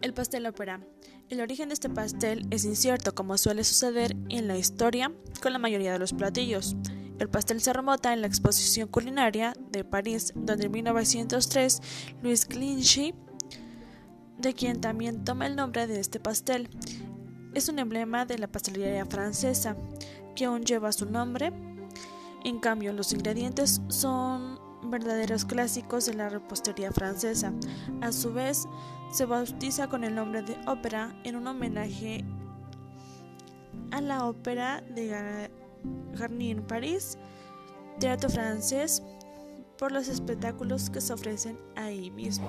El pastel ópera. El origen de este pastel es incierto, como suele suceder en la historia con la mayoría de los platillos. El pastel se remota en la exposición culinaria de París, donde en 1903 Louis Clinchy, de quien también toma el nombre de este pastel, es un emblema de la pastelería francesa, que aún lleva su nombre. En cambio, los ingredientes son verdaderos clásicos de la repostería francesa. A su vez, se bautiza con el nombre de ópera en un homenaje a la ópera de Garnier París, teatro francés, por los espectáculos que se ofrecen ahí mismo.